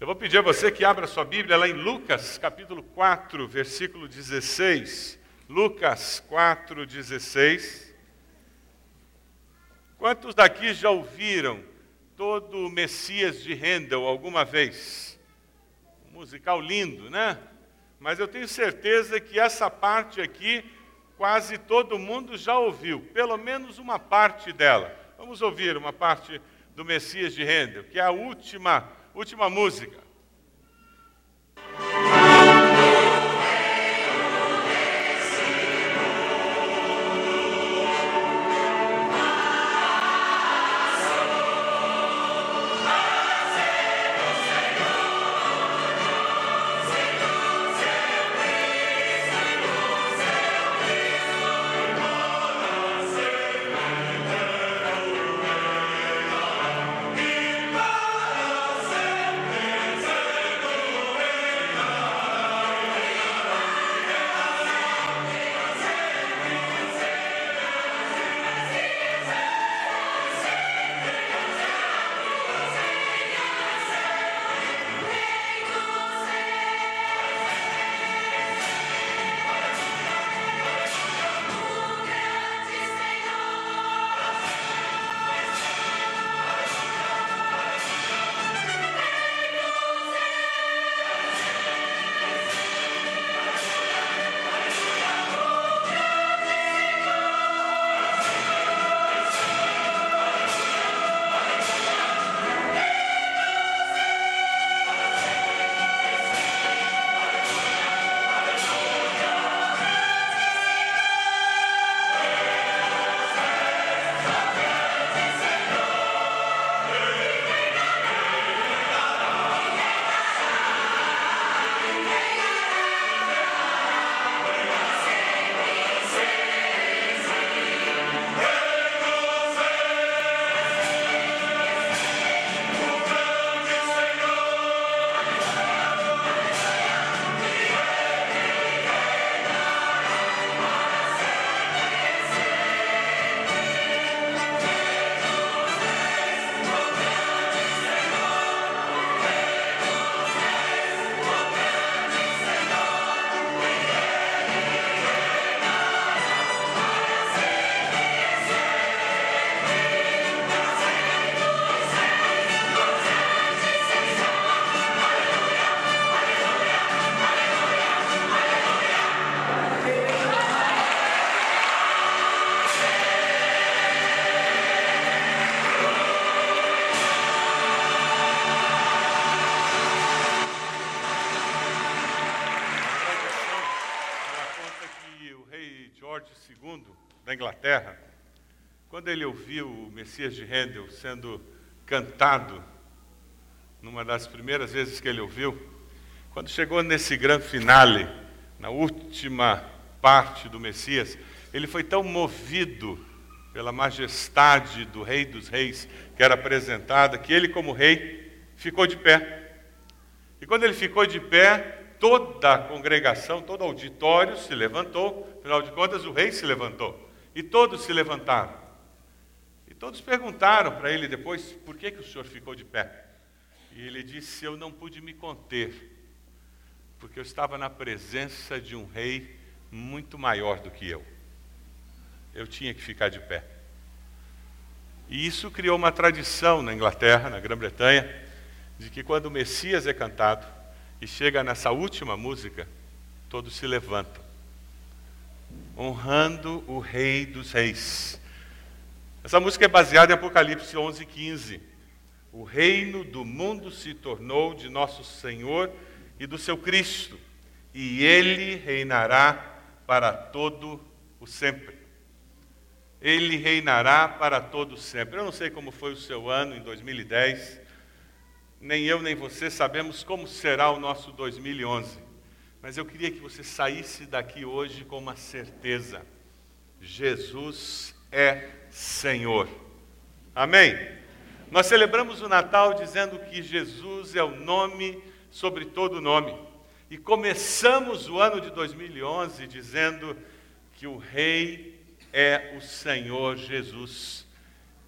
Eu vou pedir a você que abra sua Bíblia lá em Lucas, capítulo 4, versículo 16. Lucas 4, 16. Quantos daqui já ouviram todo o Messias de Handel alguma vez? Um musical lindo, né? Mas eu tenho certeza que essa parte aqui quase todo mundo já ouviu, pelo menos uma parte dela. Vamos ouvir uma parte do Messias de Handel, que é a última, última música. Inglaterra, quando ele ouviu o Messias de Handel sendo cantado, numa das primeiras vezes que ele ouviu, quando chegou nesse grande finale, na última parte do Messias, ele foi tão movido pela majestade do Rei dos Reis que era apresentada, que ele, como rei, ficou de pé. E quando ele ficou de pé, toda a congregação, todo o auditório se levantou, afinal de contas, o rei se levantou. E todos se levantaram. E todos perguntaram para ele depois: por que, que o senhor ficou de pé? E ele disse: Eu não pude me conter, porque eu estava na presença de um rei muito maior do que eu. Eu tinha que ficar de pé. E isso criou uma tradição na Inglaterra, na Grã-Bretanha, de que quando o Messias é cantado e chega nessa última música, todos se levantam honrando o Rei dos Reis. Essa música é baseada em Apocalipse 11, 15. O reino do mundo se tornou de nosso Senhor e do seu Cristo, e ele reinará para todo o sempre. Ele reinará para todo o sempre. Eu não sei como foi o seu ano em 2010, nem eu nem você sabemos como será o nosso 2011. Mas eu queria que você saísse daqui hoje com uma certeza: Jesus é Senhor. Amém? Nós celebramos o Natal dizendo que Jesus é o nome sobre todo nome. E começamos o ano de 2011 dizendo que o Rei é o Senhor Jesus.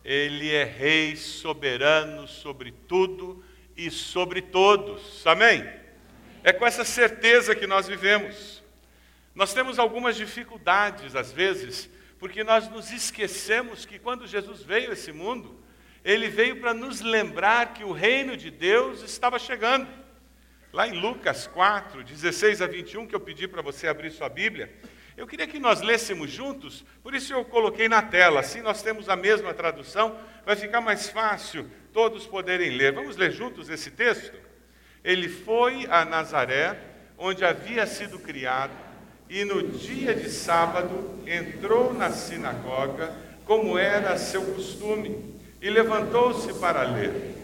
Ele é Rei soberano sobre tudo e sobre todos. Amém? É com essa certeza que nós vivemos. Nós temos algumas dificuldades, às vezes, porque nós nos esquecemos que quando Jesus veio a esse mundo, ele veio para nos lembrar que o reino de Deus estava chegando. Lá em Lucas 4, 16 a 21, que eu pedi para você abrir sua Bíblia, eu queria que nós lêssemos juntos, por isso eu coloquei na tela, assim nós temos a mesma tradução, vai ficar mais fácil todos poderem ler. Vamos ler juntos esse texto? Ele foi a Nazaré, onde havia sido criado, e no dia de sábado entrou na sinagoga, como era seu costume, e levantou-se para ler.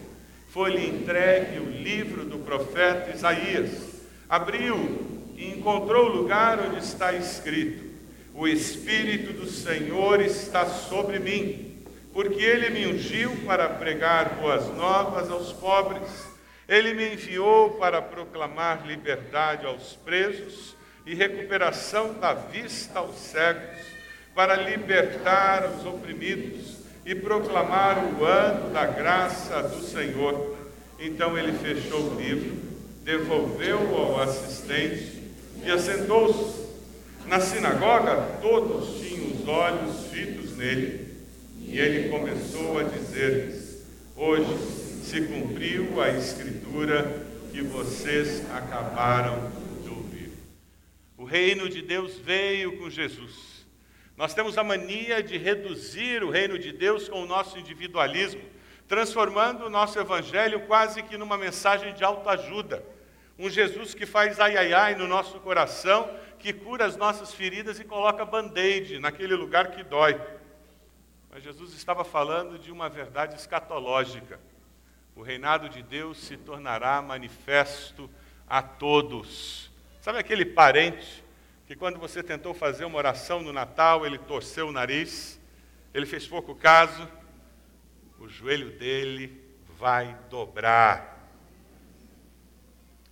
Foi-lhe entregue o livro do profeta Isaías. Abriu e encontrou o lugar onde está escrito: O Espírito do Senhor está sobre mim, porque ele me ungiu para pregar boas novas aos pobres. Ele me enviou para proclamar liberdade aos presos e recuperação da vista aos cegos, para libertar os oprimidos e proclamar o ano da graça do Senhor. Então ele fechou o livro, devolveu-o ao assistente e assentou-se. Na sinagoga, todos tinham os olhos fitos nele. E ele começou a dizer-lhes: Hoje se cumpriu a escritura que vocês acabaram de ouvir. O reino de Deus veio com Jesus. Nós temos a mania de reduzir o reino de Deus com o nosso individualismo, transformando o nosso evangelho quase que numa mensagem de autoajuda. Um Jesus que faz ai ai ai no nosso coração, que cura as nossas feridas e coloca band-aid naquele lugar que dói. Mas Jesus estava falando de uma verdade escatológica. O reinado de Deus se tornará manifesto a todos. Sabe aquele parente que quando você tentou fazer uma oração no Natal, ele torceu o nariz, ele fez pouco caso, o joelho dele vai dobrar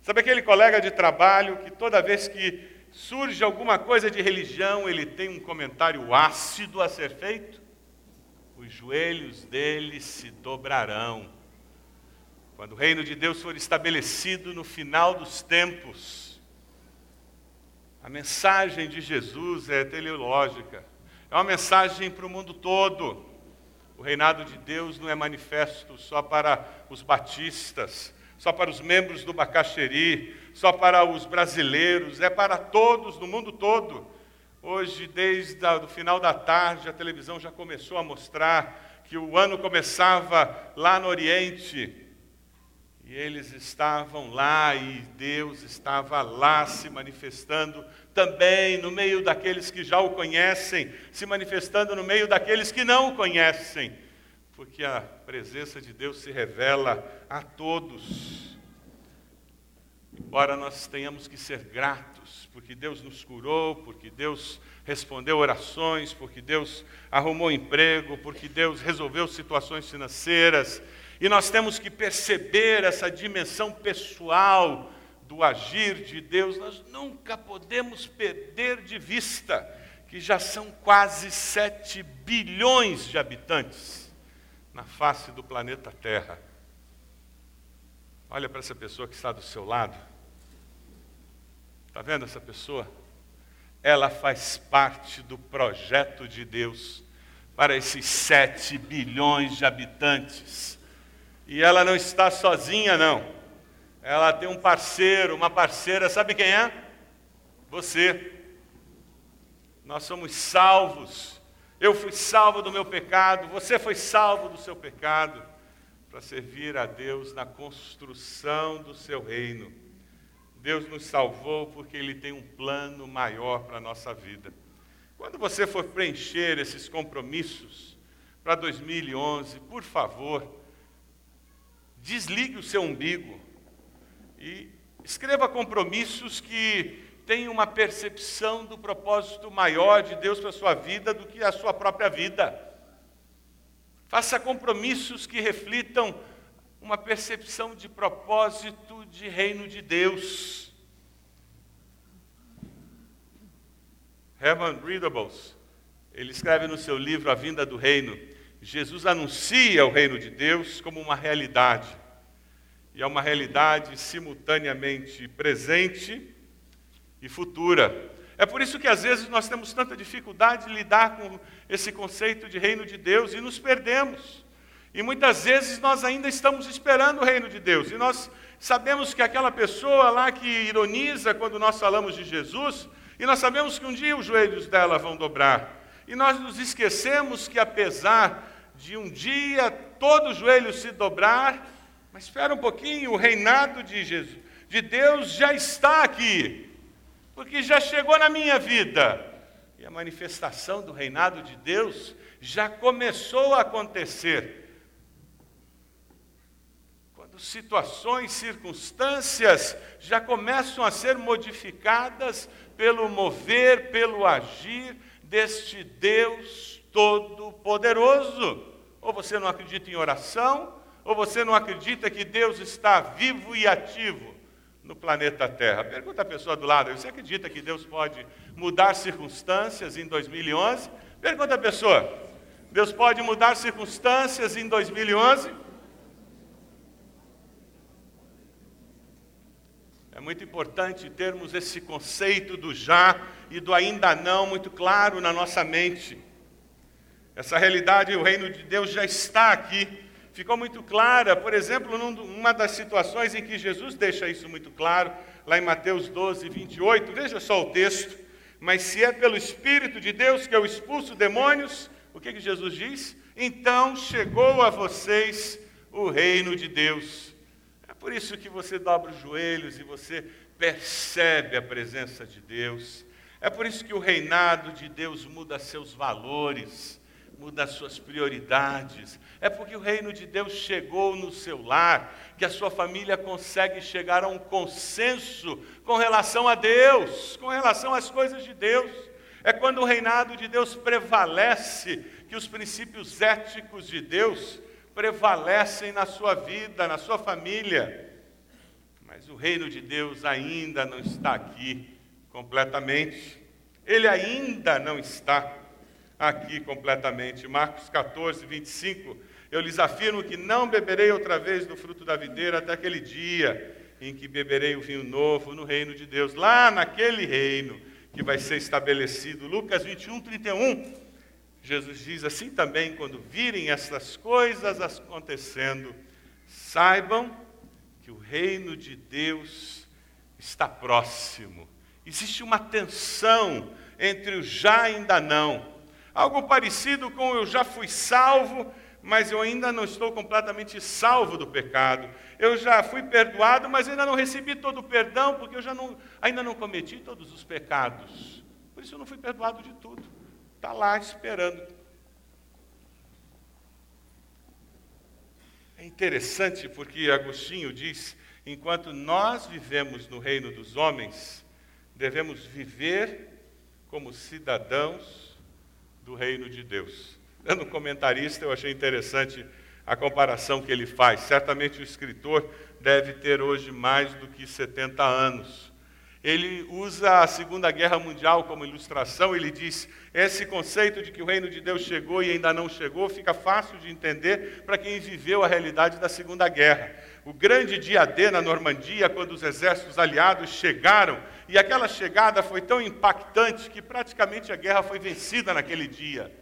Sabe aquele colega de trabalho que toda vez que surge alguma coisa de religião, ele tem um comentário ácido a ser feito? Os joelhos dele se dobrarão. Quando o reino de Deus for estabelecido no final dos tempos, a mensagem de Jesus é teleológica, é uma mensagem para o mundo todo. O reinado de Deus não é manifesto só para os batistas, só para os membros do Bacaxeri, só para os brasileiros, é para todos, no mundo todo. Hoje, desde o final da tarde, a televisão já começou a mostrar que o ano começava lá no Oriente. E eles estavam lá e Deus estava lá se manifestando também no meio daqueles que já o conhecem, se manifestando no meio daqueles que não o conhecem porque a presença de Deus se revela a todos. Embora nós tenhamos que ser gratos, porque Deus nos curou, porque Deus respondeu orações, porque Deus arrumou emprego, porque Deus resolveu situações financeiras, e nós temos que perceber essa dimensão pessoal do agir de Deus, nós nunca podemos perder de vista que já são quase 7 bilhões de habitantes na face do planeta Terra. Olha para essa pessoa que está do seu lado. Está vendo essa pessoa? Ela faz parte do projeto de Deus para esses sete bilhões de habitantes. E ela não está sozinha, não. Ela tem um parceiro, uma parceira, sabe quem é? Você. Nós somos salvos eu fui salvo do meu pecado, você foi salvo do seu pecado, para servir a Deus na construção do seu reino. Deus nos salvou porque Ele tem um plano maior para a nossa vida. Quando você for preencher esses compromissos para 2011, por favor, desligue o seu umbigo e escreva compromissos que tem uma percepção do propósito maior de Deus para a sua vida do que a sua própria vida. Faça compromissos que reflitam uma percepção de propósito de reino de Deus. Herman Readables, ele escreve no seu livro A Vinda do Reino, Jesus anuncia o reino de Deus como uma realidade. e é uma realidade simultaneamente presente e futura. É por isso que às vezes nós temos tanta dificuldade de lidar com esse conceito de reino de Deus e nos perdemos. E muitas vezes nós ainda estamos esperando o reino de Deus. E nós sabemos que aquela pessoa lá que ironiza quando nós falamos de Jesus, e nós sabemos que um dia os joelhos dela vão dobrar. E nós nos esquecemos que apesar de um dia todo o joelho se dobrar, mas espera um pouquinho, o reinado de Jesus, de Deus já está aqui, porque já chegou na minha vida. E a manifestação do reinado de Deus já começou a acontecer. Quando situações, circunstâncias já começam a ser modificadas pelo mover, pelo agir deste Deus Todo-Poderoso. Ou você não acredita em oração, ou você não acredita que Deus está vivo e ativo no planeta Terra? Pergunta a pessoa do lado: você acredita que Deus pode mudar circunstâncias em 2011? Pergunta a pessoa: Deus pode mudar circunstâncias em 2011? É muito importante termos esse conceito do já e do ainda não muito claro na nossa mente. Essa realidade, o reino de Deus já está aqui. Ficou muito clara, por exemplo, numa das situações em que Jesus deixa isso muito claro, lá em Mateus 12, 28. Veja só o texto. Mas se é pelo Espírito de Deus que eu expulso demônios, o que, que Jesus diz? Então chegou a vocês o reino de Deus. É por isso que você dobra os joelhos e você percebe a presença de Deus. É por isso que o reinado de Deus muda seus valores muda as suas prioridades. É porque o reino de Deus chegou no seu lar, que a sua família consegue chegar a um consenso com relação a Deus, com relação às coisas de Deus. É quando o reinado de Deus prevalece, que os princípios éticos de Deus prevalecem na sua vida, na sua família. Mas o reino de Deus ainda não está aqui completamente. Ele ainda não está aqui completamente. Marcos 14, 25. Eu lhes afirmo que não beberei outra vez do fruto da videira até aquele dia em que beberei o vinho novo no reino de Deus, lá naquele reino que vai ser estabelecido. Lucas 21, 31. Jesus diz assim também: quando virem essas coisas acontecendo, saibam que o reino de Deus está próximo. Existe uma tensão entre o já e ainda não. Algo parecido com eu já fui salvo, mas eu ainda não estou completamente salvo do pecado. Eu já fui perdoado, mas ainda não recebi todo o perdão, porque eu já não, ainda não cometi todos os pecados. Por isso eu não fui perdoado de tudo. Está lá esperando. É interessante porque Agostinho diz: enquanto nós vivemos no reino dos homens, devemos viver como cidadãos do reino de Deus. Dando um comentarista, eu achei interessante a comparação que ele faz. Certamente o escritor deve ter hoje mais do que 70 anos. Ele usa a Segunda Guerra Mundial como ilustração. Ele diz: esse conceito de que o reino de Deus chegou e ainda não chegou fica fácil de entender para quem viveu a realidade da Segunda Guerra. O grande dia D na Normandia, quando os exércitos aliados chegaram e aquela chegada foi tão impactante que praticamente a guerra foi vencida naquele dia.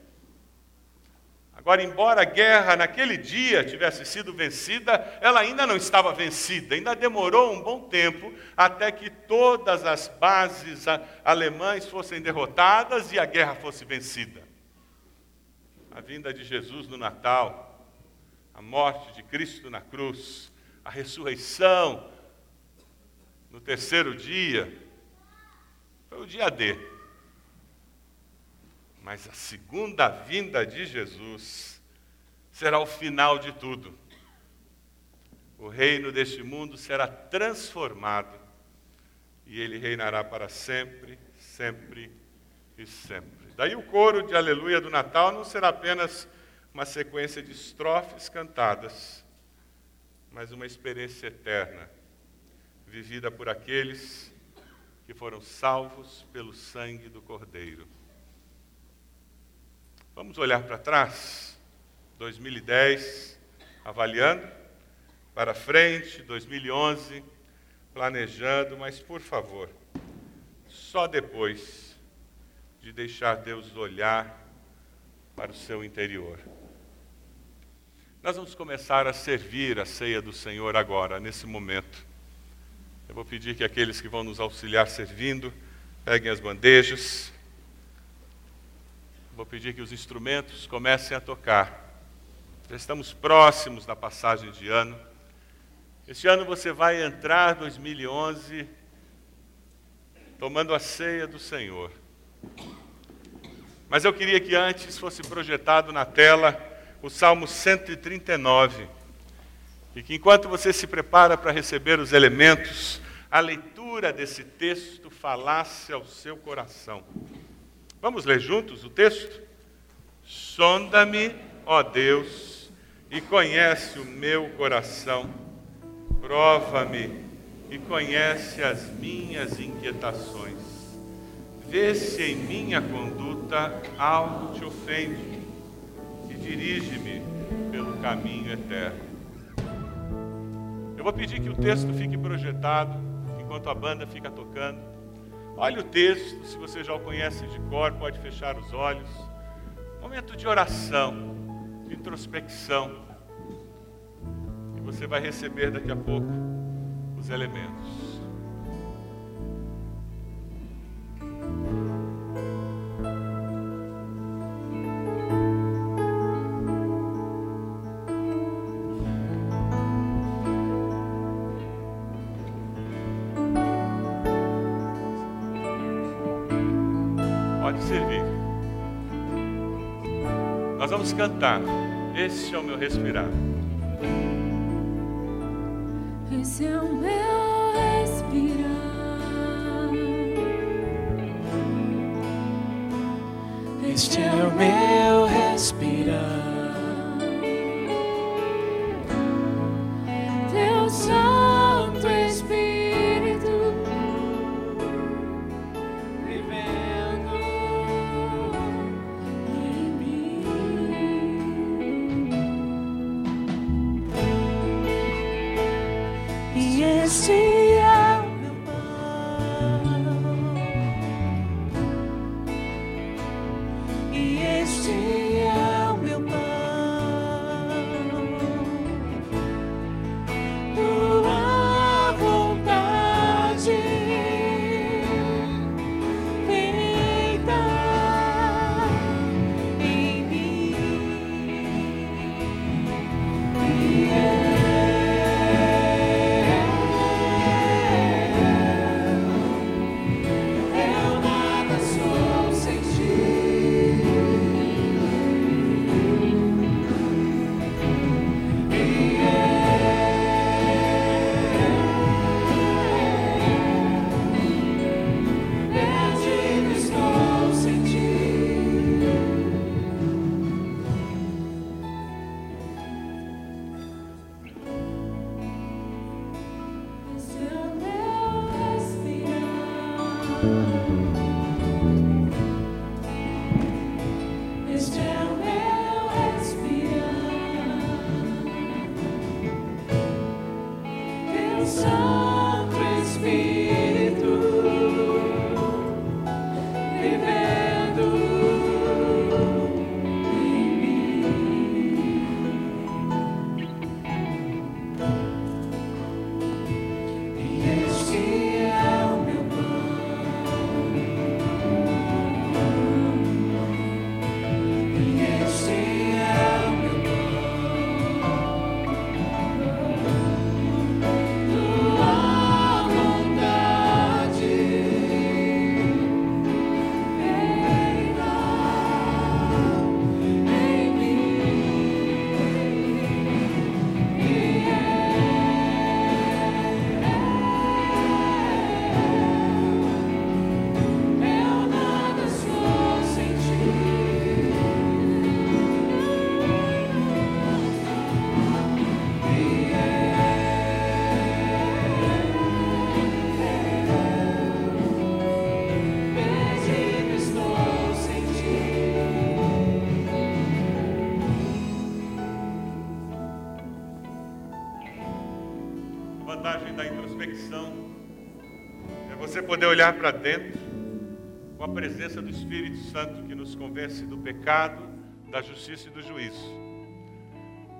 Agora, embora a guerra naquele dia tivesse sido vencida, ela ainda não estava vencida, ainda demorou um bom tempo até que todas as bases alemãs fossem derrotadas e a guerra fosse vencida. A vinda de Jesus no Natal, a morte de Cristo na cruz, a ressurreição no terceiro dia, foi o dia D. Mas a segunda vinda de Jesus será o final de tudo. O reino deste mundo será transformado e ele reinará para sempre, sempre e sempre. Daí o coro de aleluia do Natal não será apenas uma sequência de estrofes cantadas, mas uma experiência eterna, vivida por aqueles que foram salvos pelo sangue do Cordeiro. Vamos olhar para trás, 2010, avaliando, para frente, 2011, planejando, mas por favor, só depois de deixar Deus olhar para o seu interior. Nós vamos começar a servir a ceia do Senhor agora, nesse momento. Eu vou pedir que aqueles que vão nos auxiliar servindo, peguem as bandejas. Vou pedir que os instrumentos comecem a tocar. Já estamos próximos da passagem de ano. Este ano você vai entrar 2011 tomando a ceia do Senhor. Mas eu queria que antes fosse projetado na tela o Salmo 139. E que enquanto você se prepara para receber os elementos, a leitura desse texto falasse ao seu coração. Vamos ler juntos o texto? Sonda-me, ó Deus e conhece o meu coração. Prova-me e conhece as minhas inquietações. Vê se em minha conduta algo te ofende dirige-me pelo caminho eterno. Eu vou pedir que o texto fique projetado enquanto a banda fica tocando. Olhe o texto, se você já o conhece de cor, pode fechar os olhos. Momento de oração de introspecção. E você vai receber daqui a pouco os elementos. Cantar. Esse é o meu respirar. Esse é o meu respirar. Este é o meu respirar. Teu Santo introspecção é você poder olhar para dentro com a presença do Espírito Santo que nos convence do pecado, da justiça e do juízo.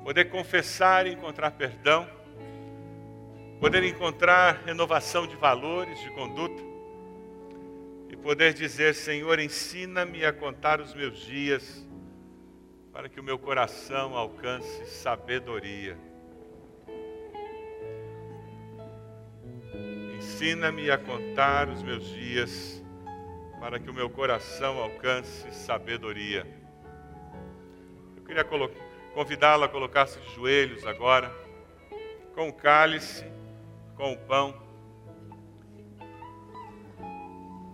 Poder confessar e encontrar perdão, poder encontrar renovação de valores, de conduta e poder dizer: Senhor, ensina-me a contar os meus dias para que o meu coração alcance sabedoria. Ensina-me a contar os meus dias, para que o meu coração alcance sabedoria. Eu queria convidá-la a colocar-se de joelhos agora, com o cálice, com o pão.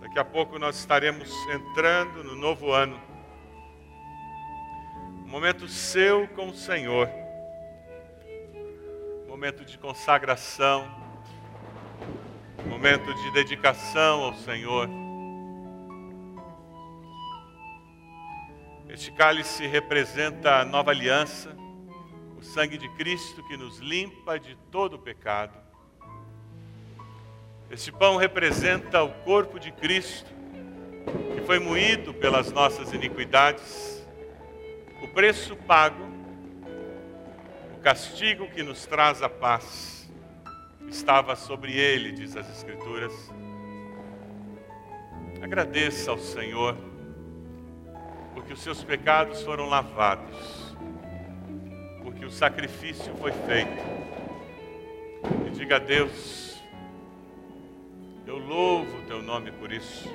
Daqui a pouco nós estaremos entrando no novo ano. Um momento seu com o Senhor. Um momento de consagração momento de dedicação ao Senhor. Este cálice representa a nova aliança, o sangue de Cristo que nos limpa de todo o pecado. Este pão representa o corpo de Cristo, que foi moído pelas nossas iniquidades, o preço pago, o castigo que nos traz a paz estava sobre ele, diz as Escrituras. Agradeça ao Senhor, porque os seus pecados foram lavados, porque o sacrifício foi feito. E diga a Deus, eu louvo o teu nome por isso.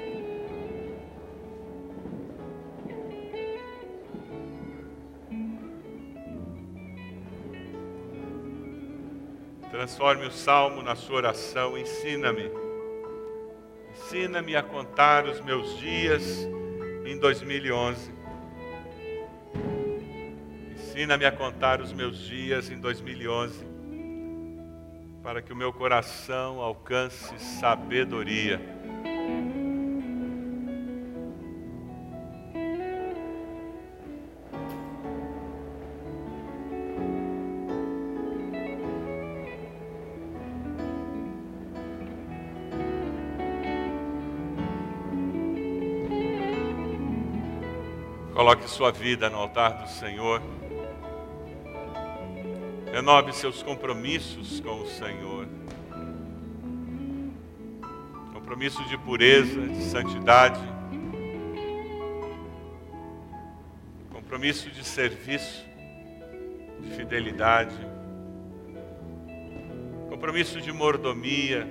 Transforme o salmo na sua oração. Ensina-me. Ensina-me a contar os meus dias em 2011. Ensina-me a contar os meus dias em 2011, para que o meu coração alcance sabedoria Coloque sua vida no altar do Senhor. Renove seus compromissos com o Senhor. Compromisso de pureza, de santidade. Compromisso de serviço, de fidelidade. Compromisso de mordomia,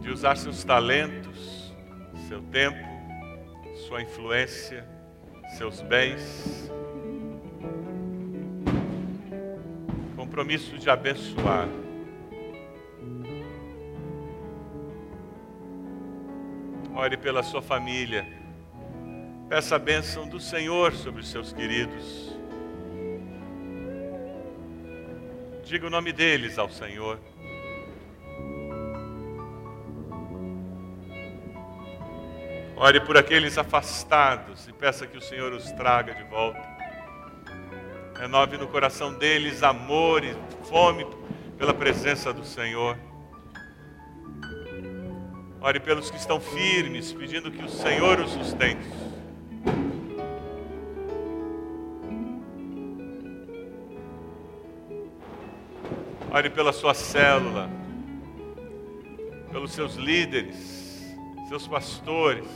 de usar seus talentos, seu tempo sua influência, seus bens. Compromisso de abençoar. Ore pela sua família. Peça a bênção do Senhor sobre os seus queridos. Diga o nome deles ao Senhor. Ore por aqueles afastados e peça que o Senhor os traga de volta. Renove no coração deles amor e fome pela presença do Senhor. Ore pelos que estão firmes, pedindo que o Senhor os sustente. Ore pela sua célula, pelos seus líderes, seus pastores,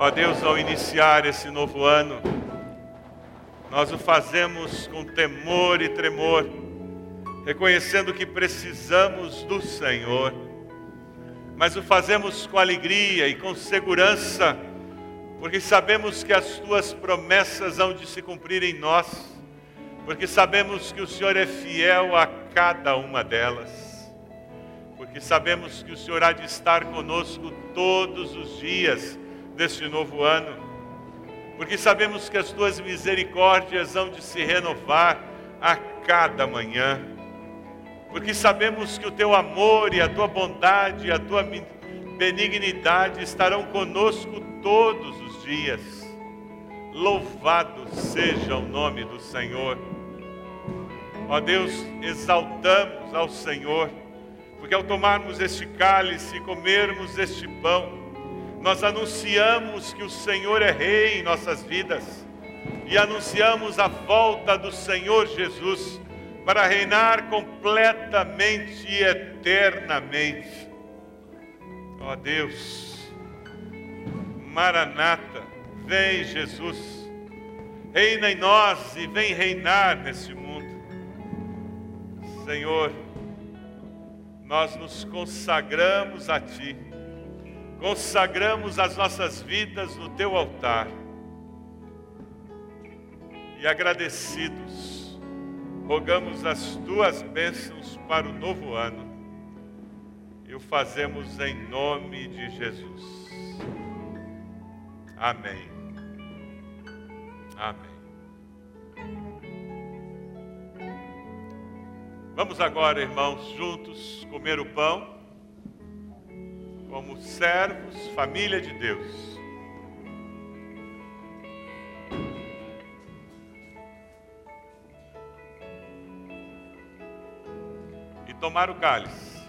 Ó Deus, ao iniciar esse novo ano, nós o fazemos com temor e tremor, reconhecendo que precisamos do Senhor, mas o fazemos com alegria e com segurança, porque sabemos que as tuas promessas hão de se cumprir em nós, porque sabemos que o Senhor é fiel a cada uma delas, porque sabemos que o Senhor há de estar conosco todos os dias deste novo ano, porque sabemos que as tuas misericórdias hão de se renovar a cada manhã, porque sabemos que o teu amor e a tua bondade e a tua benignidade estarão conosco todos os dias, Louvado seja o nome do Senhor. Ó Deus, exaltamos ao Senhor, porque ao tomarmos este cálice e comermos este pão, nós anunciamos que o Senhor é Rei em nossas vidas e anunciamos a volta do Senhor Jesus para reinar completamente e eternamente. Ó Deus, Maranata, vem Jesus, reina em nós e vem reinar nesse mundo. Senhor, nós nos consagramos a Ti, consagramos as nossas vidas no Teu altar e agradecidos, rogamos as Tuas bênçãos para o novo ano e o fazemos em nome de Jesus. Amém. Amém. Vamos agora, irmãos, juntos comer o pão, como servos, família de Deus. E tomar o cálice.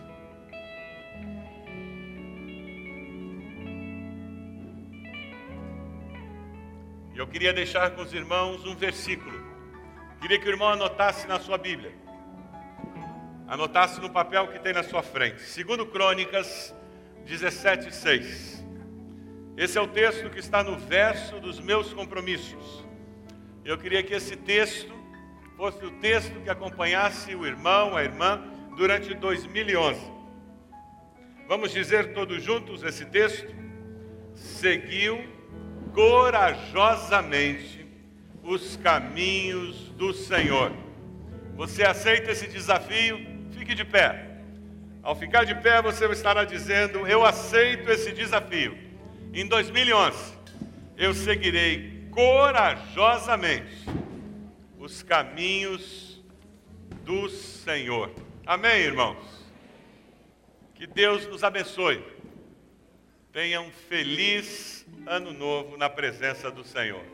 Eu queria deixar com os irmãos um versículo. Queria que o irmão anotasse na sua Bíblia anotasse no papel que tem na sua frente. Segundo Crônicas 17, 6. Esse é o texto que está no verso dos meus compromissos. Eu queria que esse texto fosse o texto que acompanhasse o irmão, a irmã, durante 2011. Vamos dizer todos juntos esse texto? Seguiu corajosamente os caminhos do Senhor. Você aceita esse desafio? Fique de pé. Ao ficar de pé, você estará dizendo: Eu aceito esse desafio. Em 2011, eu seguirei corajosamente os caminhos do Senhor. Amém, irmãos? Que Deus nos abençoe. Tenha um feliz ano novo na presença do Senhor.